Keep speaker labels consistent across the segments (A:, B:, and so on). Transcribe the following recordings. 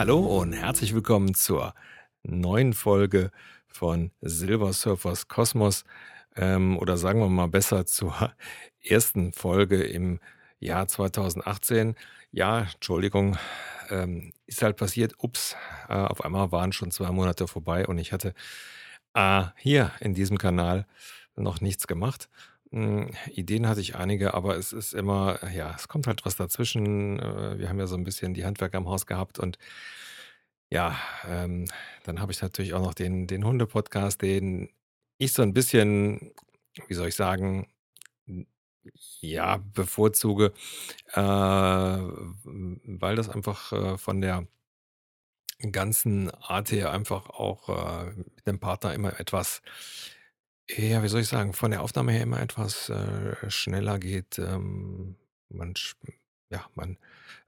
A: Hallo und herzlich willkommen zur neuen Folge von Silver Surfers Kosmos ähm, oder sagen wir mal besser zur ersten Folge im Jahr 2018. Ja, Entschuldigung, ähm, ist halt passiert. Ups, äh, auf einmal waren schon zwei Monate vorbei und ich hatte äh, hier in diesem Kanal noch nichts gemacht. Hm, Ideen hatte ich einige, aber es ist immer, ja, es kommt halt was dazwischen. Äh, wir haben ja so ein bisschen die Handwerker im Haus gehabt und ja, ähm, dann habe ich natürlich auch noch den, den Hunde-Podcast, den ich so ein bisschen, wie soll ich sagen, ja, bevorzuge, äh, weil das einfach äh, von der ganzen Art her einfach auch äh, mit dem Partner immer etwas, ja, wie soll ich sagen, von der Aufnahme her immer etwas äh, schneller geht. Ähm, man, ja, man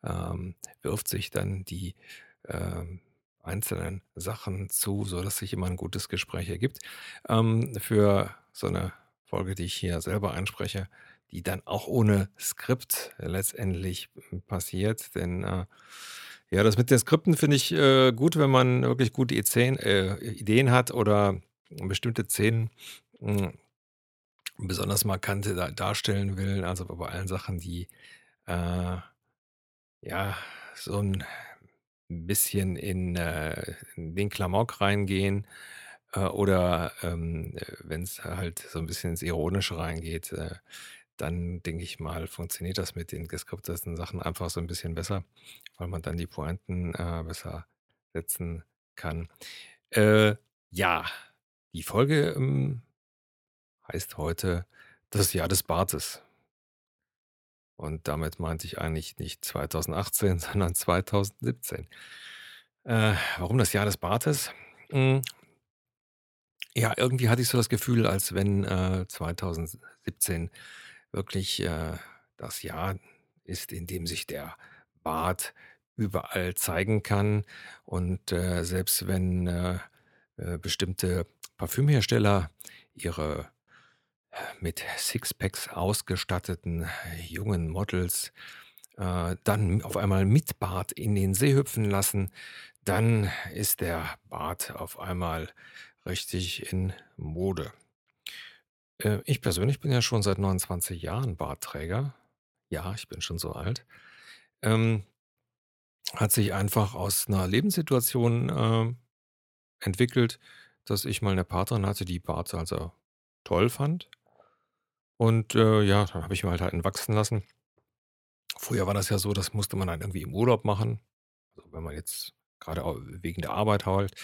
A: ähm, wirft sich dann die ähm, einzelnen Sachen zu, sodass sich immer ein gutes Gespräch ergibt. Ähm, für so eine Folge, die ich hier selber einspreche, die dann auch ohne Skript letztendlich passiert. Denn äh, ja, das mit den Skripten finde ich äh, gut, wenn man wirklich gute Ideen, äh, Ideen hat oder bestimmte Szenen hm, besonders markante da, darstellen will. Also bei allen Sachen, die äh, ja so ein bisschen in, äh, in den Klamauk reingehen äh, oder ähm, wenn es halt so ein bisschen ins Ironische reingeht, äh, dann denke ich mal, funktioniert das mit den geskripteten Sachen einfach so ein bisschen besser, weil man dann die Pointen äh, besser setzen kann. Äh, ja, die Folge ähm, heißt heute das Jahr des Bartes. Und damit meinte ich eigentlich nicht 2018, sondern 2017. Äh, warum das Jahr des Bartes? Hm, ja, irgendwie hatte ich so das Gefühl, als wenn äh, 2017 wirklich äh, das Jahr ist, in dem sich der Bart überall zeigen kann. Und äh, selbst wenn äh, äh, bestimmte Parfümhersteller ihre mit Sixpacks ausgestatteten jungen Models äh, dann auf einmal mit Bart in den See hüpfen lassen, dann ist der Bart auf einmal richtig in Mode. Äh, ich persönlich bin ja schon seit 29 Jahren Bartträger. Ja, ich bin schon so alt. Ähm, hat sich einfach aus einer Lebenssituation äh, entwickelt, dass ich mal eine Partnerin hatte, die Bart also toll fand. Und äh, ja, dann habe ich mir halt halt wachsen lassen. Früher war das ja so, das musste man dann irgendwie im Urlaub machen. Also wenn man jetzt gerade wegen der Arbeit halt,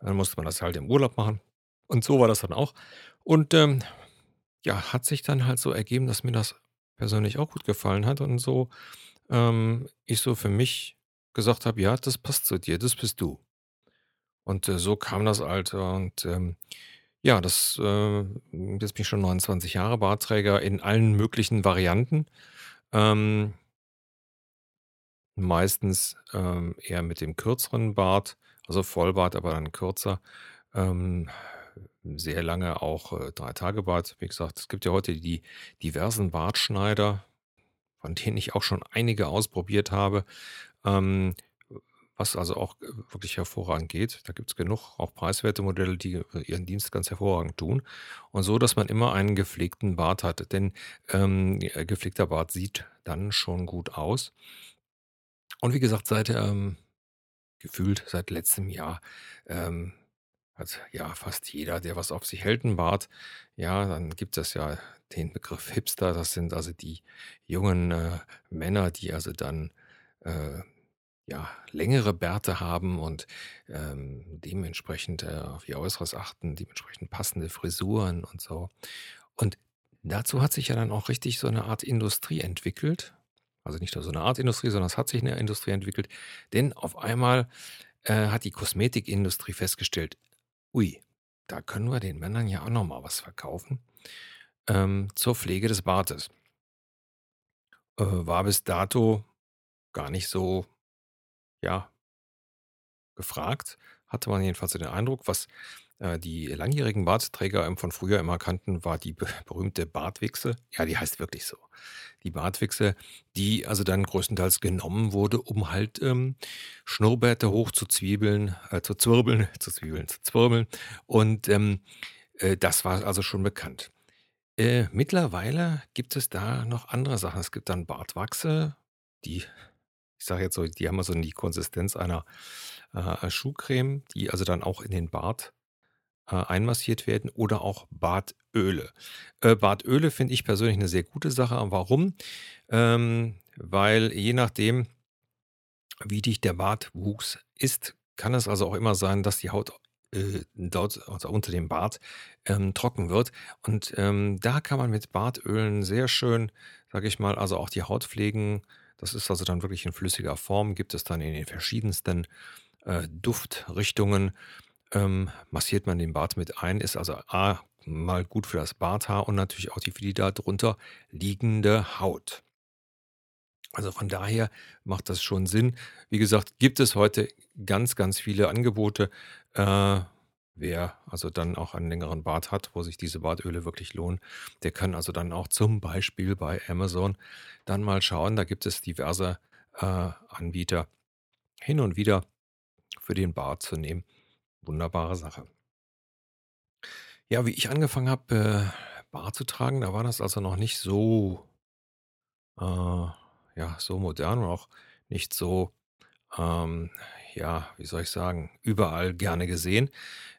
A: dann musste man das halt im Urlaub machen. Und so war das dann auch. Und ähm, ja, hat sich dann halt so ergeben, dass mir das persönlich auch gut gefallen hat und so ähm, ich so für mich gesagt habe, ja, das passt zu dir, das bist du. Und äh, so kam das halt. Und ähm, ja, das, äh, jetzt bin ich schon 29 Jahre Bartträger in allen möglichen Varianten. Ähm, meistens ähm, eher mit dem kürzeren Bart, also Vollbart, aber dann kürzer. Ähm, sehr lange auch äh, drei Tage Bart. Wie gesagt, es gibt ja heute die diversen Bartschneider, von denen ich auch schon einige ausprobiert habe. Ähm, was also auch äh, wirklich hervorragend geht. Da gibt es genug auch preiswerte Modelle, die äh, ihren Dienst ganz hervorragend tun. Und so, dass man immer einen gepflegten Bart hat. Denn ähm, äh, gepflegter Bart sieht dann schon gut aus. Und wie gesagt, seit ähm, gefühlt seit letztem Jahr ähm, hat ja fast jeder, der was auf sich hält, einen Bart. Ja, dann gibt es ja den Begriff Hipster. Das sind also die jungen äh, Männer, die also dann äh, ja, längere Bärte haben und ähm, dementsprechend äh, auf ihr Äußeres achten, dementsprechend passende Frisuren und so. Und dazu hat sich ja dann auch richtig so eine Art Industrie entwickelt. Also nicht nur so eine Art Industrie, sondern es hat sich eine Industrie entwickelt. Denn auf einmal äh, hat die Kosmetikindustrie festgestellt, ui, da können wir den Männern ja auch nochmal was verkaufen ähm, zur Pflege des Bartes. Äh, war bis dato gar nicht so ja, gefragt, hatte man jedenfalls den Eindruck, was äh, die langjährigen Bartträger, von früher immer kannten, war die be berühmte Bartwichse. Ja, die heißt wirklich so. Die Bartwichse, die also dann größtenteils genommen wurde, um halt, ähm, Schnurrbärte hochzuzwiebeln äh, zu zwirbeln zu zwiebeln, zu zwirbeln und, ähm, äh, das war also schon bekannt. Äh, mittlerweile gibt es da noch andere Sachen. Es gibt dann Bartwachse, die ich sage jetzt so, die haben also die Konsistenz einer, äh, Schuhcreme, die also dann auch in den Bart, äh, einmassiert werden oder auch Bartöle. Äh, Bartöle finde ich persönlich eine sehr gute Sache. Warum? Ähm, weil je nachdem, wie dicht der Bartwuchs ist, kann es also auch immer sein, dass die Haut äh, dort also unter dem Bart ähm, trocken wird. Und ähm, da kann man mit Bartölen sehr schön, sage ich mal, also auch die Haut pflegen. Das ist also dann wirklich in flüssiger Form, gibt es dann in den verschiedensten äh, Duftrichtungen. Ähm, massiert man den Bart mit ein, ist also A, mal gut für das Barthaar und natürlich auch die für die da drunter liegende Haut. Also von daher macht das schon Sinn. Wie gesagt, gibt es heute ganz, ganz viele Angebote. Äh, wer also dann auch einen längeren Bart hat, wo sich diese Bartöle wirklich lohnen, der kann also dann auch zum Beispiel bei Amazon dann mal schauen. Da gibt es diverse äh, Anbieter hin und wieder für den Bart zu nehmen. Wunderbare Sache. Ja, wie ich angefangen habe, äh, Bart zu tragen, da war das also noch nicht so äh, ja, so modern und auch nicht so, ähm, ja, wie soll ich sagen, überall gerne gesehen.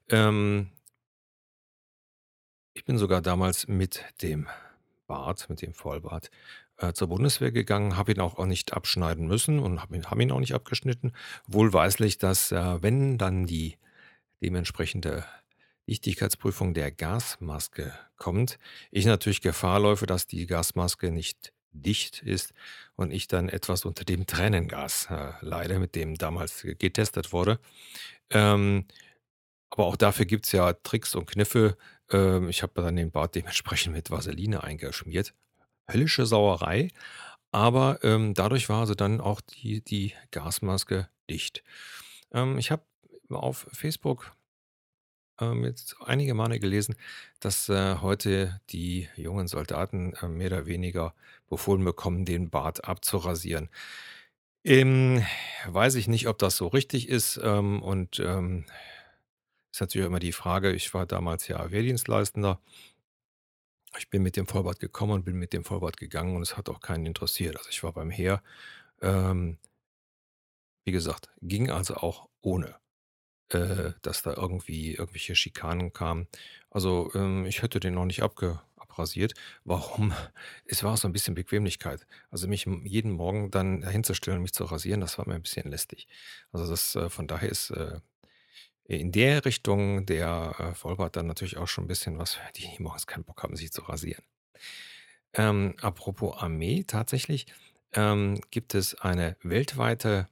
A: Ähm, ich bin sogar damals mit dem Bart, mit dem Vollbart, äh, zur Bundeswehr gegangen, habe ihn auch, auch nicht abschneiden müssen und habe ihn, hab ihn auch nicht abgeschnitten. Wohlweislich, dass äh, wenn dann die dementsprechende Dichtigkeitsprüfung der Gasmaske kommt, ich natürlich Gefahr läufe, dass die Gasmaske nicht dicht ist und ich dann etwas unter dem Tränengas äh, leide, mit dem damals getestet wurde. Ähm, aber auch dafür gibt es ja Tricks und Kniffe. Ähm, ich habe dann den Bart dementsprechend mit Vaseline eingeschmiert. Höllische Sauerei, aber ähm, dadurch war also dann auch die, die Gasmaske dicht. Ähm, ich habe auf Facebook ähm, jetzt einige Male gelesen, dass äh, heute die jungen Soldaten äh, mehr oder weniger befohlen bekommen, den Bart abzurasieren. Ähm, weiß ich nicht, ob das so richtig ist. Ähm, und ähm, ist natürlich immer die Frage, ich war damals ja Wehrdienstleistender. Ich bin mit dem Vollbart gekommen und bin mit dem Vollbart gegangen und es hat auch keinen interessiert. Also ich war beim Heer. Ähm, wie gesagt, ging also auch ohne äh, dass da irgendwie irgendwelche Schikanen kamen. Also, ähm, ich hätte den noch nicht abge abrasiert. Warum? Es war so ein bisschen Bequemlichkeit. Also, mich jeden Morgen dann hinzustellen und mich zu rasieren, das war mir ein bisschen lästig. Also, das äh, von daher ist, äh, in der Richtung der, äh, Vollbart dann natürlich auch schon ein bisschen was die morgens keinen Bock haben, sich zu rasieren. Ähm, apropos Armee, tatsächlich, ähm, gibt es eine weltweite,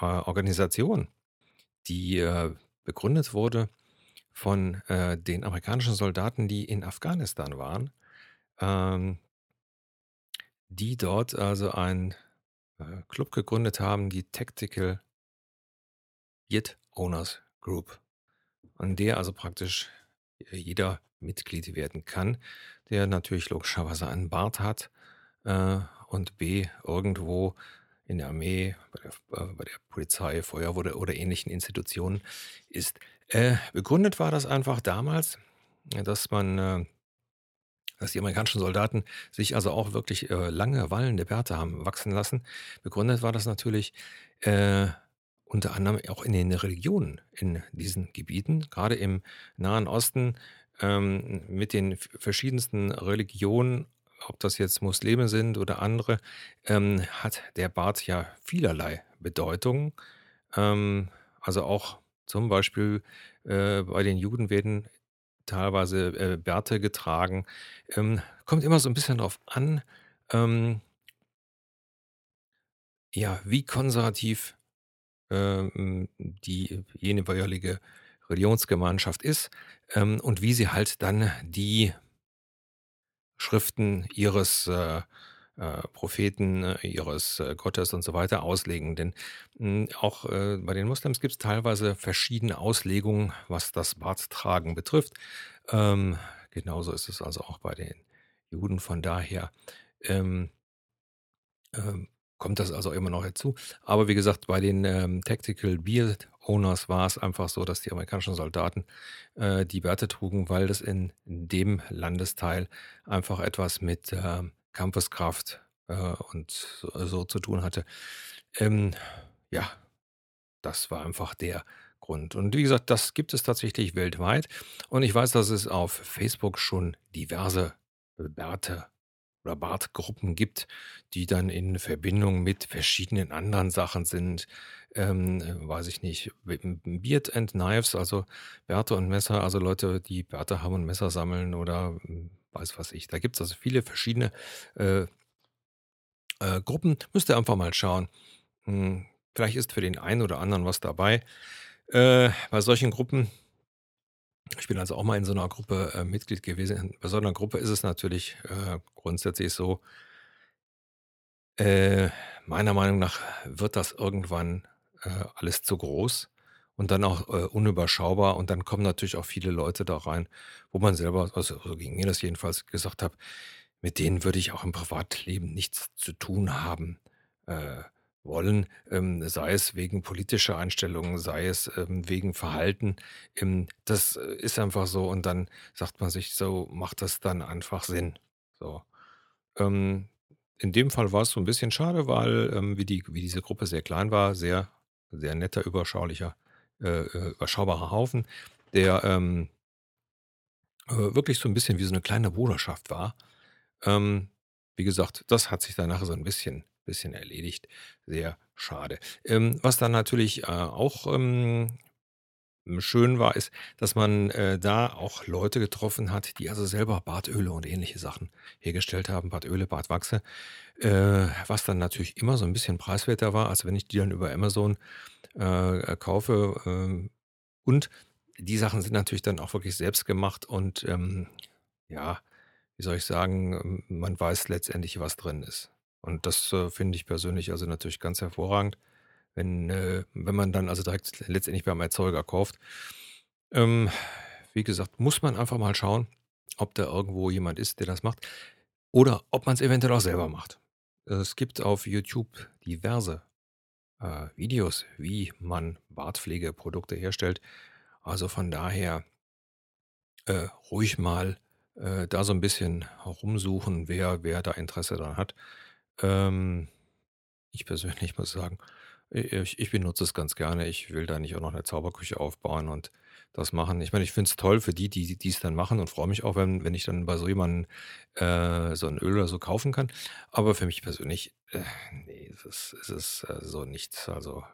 A: äh, Organisation die äh, begründet wurde von äh, den amerikanischen Soldaten, die in Afghanistan waren, ähm, die dort also einen äh, Club gegründet haben, die Tactical Yet Owners Group, an der also praktisch jeder Mitglied werden kann, der natürlich logischerweise einen Bart hat und B irgendwo in der Armee, bei der, äh, bei der Polizei, Feuerwehr oder, ähnlichen Institutionen ist. Äh, begründet war das einfach damals, dass man, äh, dass die amerikanischen Soldaten sich also auch wirklich äh, lange wallende Bärte haben wachsen lassen. Begründet war das natürlich äh, unter anderem auch in den Religionen in diesen Gebieten, gerade im Nahen Osten ähm, mit den verschiedensten Religionen ob das jetzt Muslime sind oder andere, ähm, hat der Bart ja vielerlei Bedeutung. Ähm, also auch zum Beispiel äh, bei den Juden werden teilweise äh, Bärte getragen. Ähm, kommt immer so ein bisschen drauf an, ähm, ja, wie konservativ ähm, die jeweilige Religionsgemeinschaft ist ähm, und wie sie halt dann die Schriften ihres, äh, äh, Propheten äh, ihres äh, Gottes und so weiter auslegen. Denn mh, auch äh, bei den Moslems gibt es teilweise verschiedene Auslegungen, was das Barttragen betrifft. Ähm, genauso ist es also auch bei den Juden. Von daher ähm, ähm, kommt das also immer noch hinzu. Aber wie gesagt, bei den ähm, Tactical Beard Owners war es einfach so, dass die amerikanischen Soldaten äh, die Bärte trugen, weil das in dem Landesteil einfach etwas mit ähm, Kampfeskraft äh, und so, so zu tun hatte. Ähm, ja, das war einfach der Grund. Und wie gesagt, das gibt es tatsächlich weltweit. Und ich weiß, dass es auf Facebook schon diverse Bärte oder Bartgruppen gibt, die dann in Verbindung mit verschiedenen anderen Sachen sind. Ähm, äh, weiß ich nicht, Beard and Knives, also Bärte und Messer, also Leute, die Bärte haben und Messer sammeln oder hm, weiß was ich. Da gibt es also viele verschiedene äh, äh, Gruppen. Müsst ihr einfach mal schauen. Hm, vielleicht ist für den einen oder anderen was dabei. Äh, bei solchen Gruppen ich bin also auch mal in so einer Gruppe äh, Mitglied gewesen. Bei so einer Gruppe ist es natürlich äh, grundsätzlich so, äh, meiner Meinung nach wird das irgendwann äh, alles zu groß und dann auch äh, unüberschaubar. Und dann kommen natürlich auch viele Leute da rein, wo man selber, also so ging mir das jedenfalls, gesagt habe, mit denen würde ich auch im Privatleben nichts zu tun haben. Äh, wollen, ähm, sei es wegen politischer Einstellungen, sei es ähm, wegen Verhalten. Ähm, das äh, ist einfach so und dann sagt man sich so, macht das dann einfach Sinn. So. Ähm, in dem Fall war es so ein bisschen schade, weil ähm, wie, die, wie diese Gruppe sehr klein war, sehr, sehr netter, überschaulicher, äh, äh, überschaubarer Haufen, der ähm, äh, wirklich so ein bisschen wie so eine kleine Bruderschaft war. Wie gesagt, das hat sich danach so ein bisschen bisschen erledigt. Sehr schade. Ähm, was dann natürlich äh, auch ähm, schön war, ist, dass man äh, da auch Leute getroffen hat, die also selber Bartöle und ähnliche Sachen hergestellt haben, Bartöle, Bartwachse, äh, was dann natürlich immer so ein bisschen preiswerter war, als wenn ich die dann über Amazon äh, kaufe. ähm, und die Sachen sind natürlich dann auch wirklich selbst gemacht und ähm, ja, wie soll ich sagen, man weiß letztendlich, was drin ist. Und das, äh, finde ich persönlich also natürlich ganz hervorragend, wenn äh, wenn man dann also direkt letztendlich beim Erzeuger kauft. Ähm, wie gesagt, muss man einfach mal schauen, ob da irgendwo jemand ist, der das macht oder ob man es eventuell auch selber macht. Es gibt auf YouTube diverse, äh, Videos, wie man Bartpflegeprodukte herstellt. Also von daher, äh, ruhig mal, äh, da so ein bisschen rumsuchen, wer wer da Interesse dran hat. Ähm, ich persönlich muss sagen, ich ich benutze es ganz gerne. Ich will da nicht auch noch eine Zauberküche aufbauen und das machen. Ich meine, ich finde es toll für die, die die es dann machen und freue mich auch, wenn wenn ich dann bei so jemandem, äh, so ein Öl oder so kaufen kann. Aber für mich persönlich, äh, ne, es ist es ist, äh, so nichts. Also,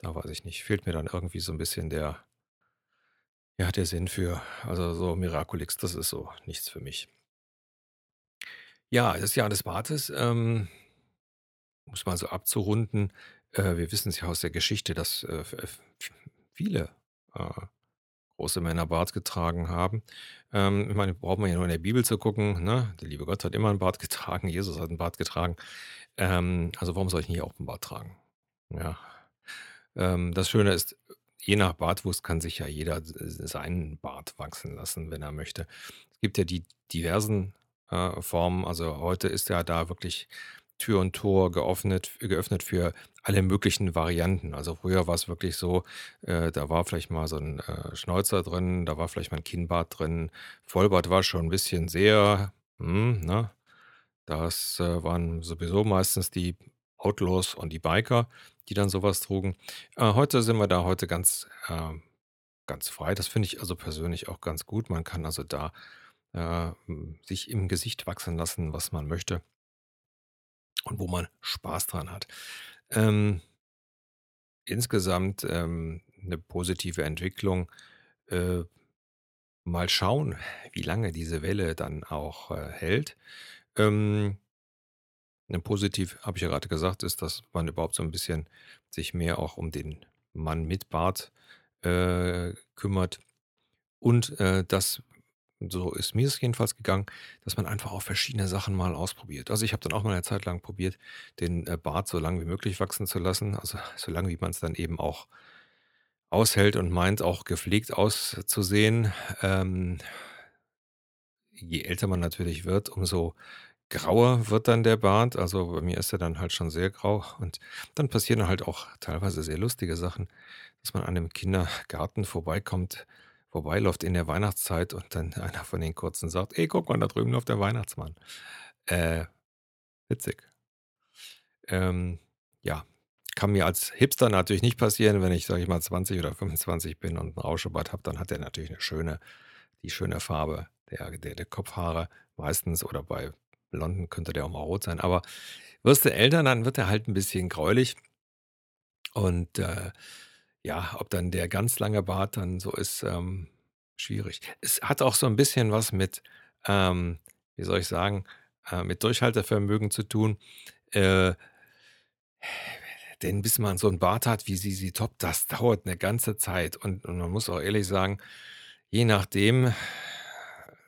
A: da weiß ich nicht, fehlt mir dann irgendwie so ein bisschen der ja, der Sinn für. Also, so Miraculix, das ist so nichts für mich. Ja, das Jahr des Bartes, ähm, es mal so abzurunden, äh, wir wissen es ja aus der Geschichte, dass, äh, f viele, äh, große Männer Bart getragen haben. Ähm, ich meine, braucht man ja nur in der Bibel zu gucken, ne? Der liebe Gott hat immer 'n Bart getragen, Jesus hat 'n Bart getragen. Ähm, also warum soll ich nicht auch 'n Bart tragen? Ja. Ähm, das Schöne ist, je nach Bartwuchs kann sich ja jeder seinen Bart wachsen lassen, wenn er möchte. Es gibt ja die diversen äh. Also heute ist ja da wirklich Tür und Tor geöffnet, geöffnet für alle möglichen Varianten. Also früher war es wirklich so, äh, da war vielleicht mal so ein äh, Schnäuzer drin, da war vielleicht mal ein Kinnbart drin. Vollbart war schon ein bisschen sehr, hm, ne? Das äh, waren sowieso meistens die Outlaws und die Biker, die dann sowas trugen. Äh, heute sind wir da heute ganz, äh, ganz frei. Das finde ich also persönlich auch ganz gut. Man kann also da äh, sich im Gesicht wachsen lassen, was man möchte und wo man Spaß dran hat. Ähm, insgesamt ähm, eine positive Entwicklung. Äh, mal schauen, wie lange diese Welle dann auch äh, hält. Ähm, ne, positiv, habe ich ja gerade gesagt, ist, dass man überhaupt so ein bisschen sich mehr auch um den Mann mit Bart äh, kümmert und äh, dass so ist mir es jedenfalls gegangen, dass man einfach auch verschiedene Sachen mal ausprobiert. Also ich habe dann auch mal eine Zeit lang probiert, den äh, Bart so lang wie möglich wachsen zu lassen. Also so lang, wie man es dann eben auch aushält und meint, auch gepflegt auszusehen. Ähm, je älter man natürlich wird, umso grauer wird dann der Bart. Also bei mir ist er dann halt schon sehr grau. Und dann passieren halt auch teilweise sehr lustige Sachen, dass man an einem Kindergarten vorbeikommt, vorbeiläuft in der Weihnachtszeit und dann einer von den Kurzen sagt, ey, guck mal, da drüben läuft der Weihnachtsmann. Äh, witzig. Ähm, ja, kann mir als Hipster natürlich nicht passieren, wenn ich, sage ich mal, 20 oder 25 bin und ein Rauschebart habe, dann hat er natürlich eine schöne, die schöne Farbe der, der, der Kopfhaare meistens oder bei Blonden könnte der auch mal rot sein. Aber wirst du älter, dann wird er halt ein bisschen gräulich. Und äh, ja, ob dann der ganz lange Bart dann so ist, ähm, schwierig. Es hat auch so ein bisschen was mit, ähm, wie soll ich sagen, äh, mit Durchhaltevermögen zu tun. Äh, denn bis man so ein Bart hat wie Sisi Top, das dauert eine ganze Zeit. Und, und man muss auch ehrlich sagen, je nachdem,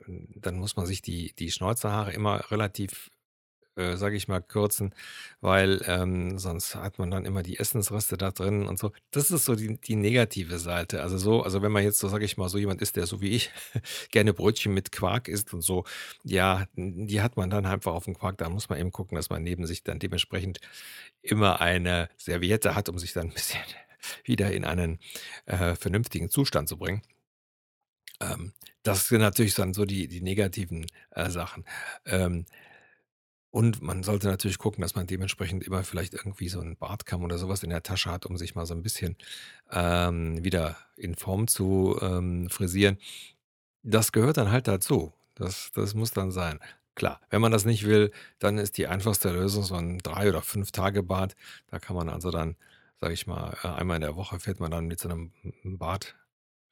A: dann muss man sich die, die Schnauzerhaare immer relativ, äh, sage ich mal, kürzen, weil ähm, sonst hat man dann immer die Essensreste da drin und so. Das ist so die, die negative Seite. Also so, also wenn man jetzt so, sage ich mal, so jemand ist, der so wie ich gerne Brötchen mit Quark isst und so, ja, die hat man dann einfach auf dem Quark. Da muss man eben gucken, dass man neben sich dann dementsprechend immer eine Serviette hat, um sich dann ein bisschen wieder in einen äh, vernünftigen Zustand zu bringen. Ähm, das sind natürlich dann so die, die negativen äh, Sachen. Ähm, und man sollte natürlich gucken, dass man dementsprechend immer vielleicht irgendwie so einen Bartkamm oder sowas in der Tasche hat, um sich mal so ein bisschen ähm, wieder in Form zu ähm, frisieren. Das gehört dann halt dazu. Das, das muss dann sein. Klar, wenn man das nicht will, dann ist die einfachste Lösung so ein drei oder fünf Tage Bad. Da kann man also dann, sage ich mal, äh, einmal in der Woche fährt man dann mit so einem Bad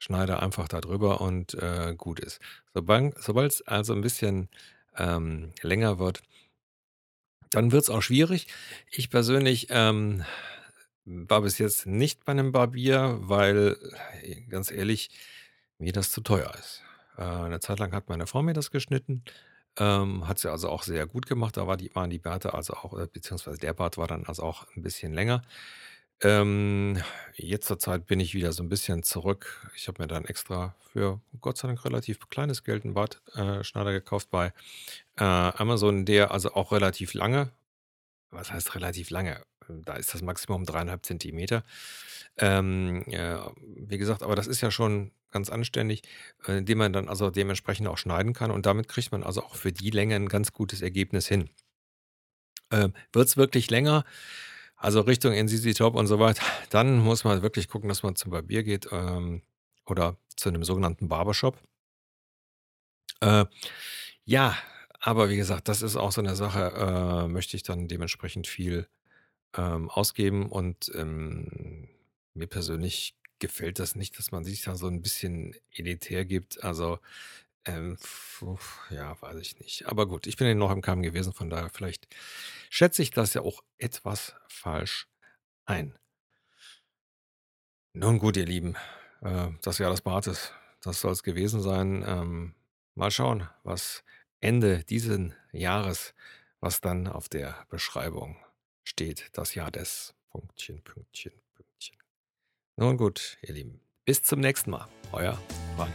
A: schneide einfach da drüber und äh, gut ist. Sobald es also ein bisschen ähm, länger wird, dann wird es auch schwierig. Ich persönlich ähm, war bis jetzt nicht bei einem Barbier, weil, äh, ganz ehrlich, mir das zu teuer ist. Äh, eine Zeit lang hat meine Frau mir das geschnitten. Ähm, hat sie also auch sehr gut gemacht. Da war die, waren die Bärte also auch, äh, beziehungsweise der Bart war dann also auch ein bisschen länger. Ähm, jetzt zur Zeit bin ich wieder so ein bisschen zurück. Ich habe mir dann extra für Gott sei Dank relativ kleines Geld einen Bartschneider äh, gekauft bei äh, Amazon, der also auch relativ lange, was heißt relativ lange? Da ist das Maximum dreieinhalb Zentimeter. Ähm, ja, wie gesagt, aber das ist ja schon ganz anständig, äh, den man dann also dementsprechend auch schneiden kann und damit kriegt man also auch für die Länge ein ganz gutes Ergebnis hin. Ähm, Wird es wirklich länger? Also Richtung NCC Top und so weiter, dann muss man wirklich gucken, dass man zum Barbier geht ähm, oder zu einem sogenannten Barbershop. Äh, ja, aber wie gesagt, das ist auch so eine Sache, äh, möchte ich dann dementsprechend viel ähm, ausgeben und ähm, mir persönlich gefällt das nicht, dass man sich da so ein bisschen elitär gibt. Also ähm, ja, weiß ich nicht. Aber gut, ich bin ja noch im Kamm gewesen, von daher vielleicht schätze ich das ja auch etwas falsch ein. Nun gut, ihr Lieben, äh, das Jahr des Bartes, das soll es gewesen sein. Ähm, mal schauen, was Ende diesen Jahres, was dann auf der Beschreibung steht. Das Jahr des Pünktchen, Pünktchen, Pünktchen. Nun gut, ihr Lieben, bis zum nächsten Mal. Euer Frank.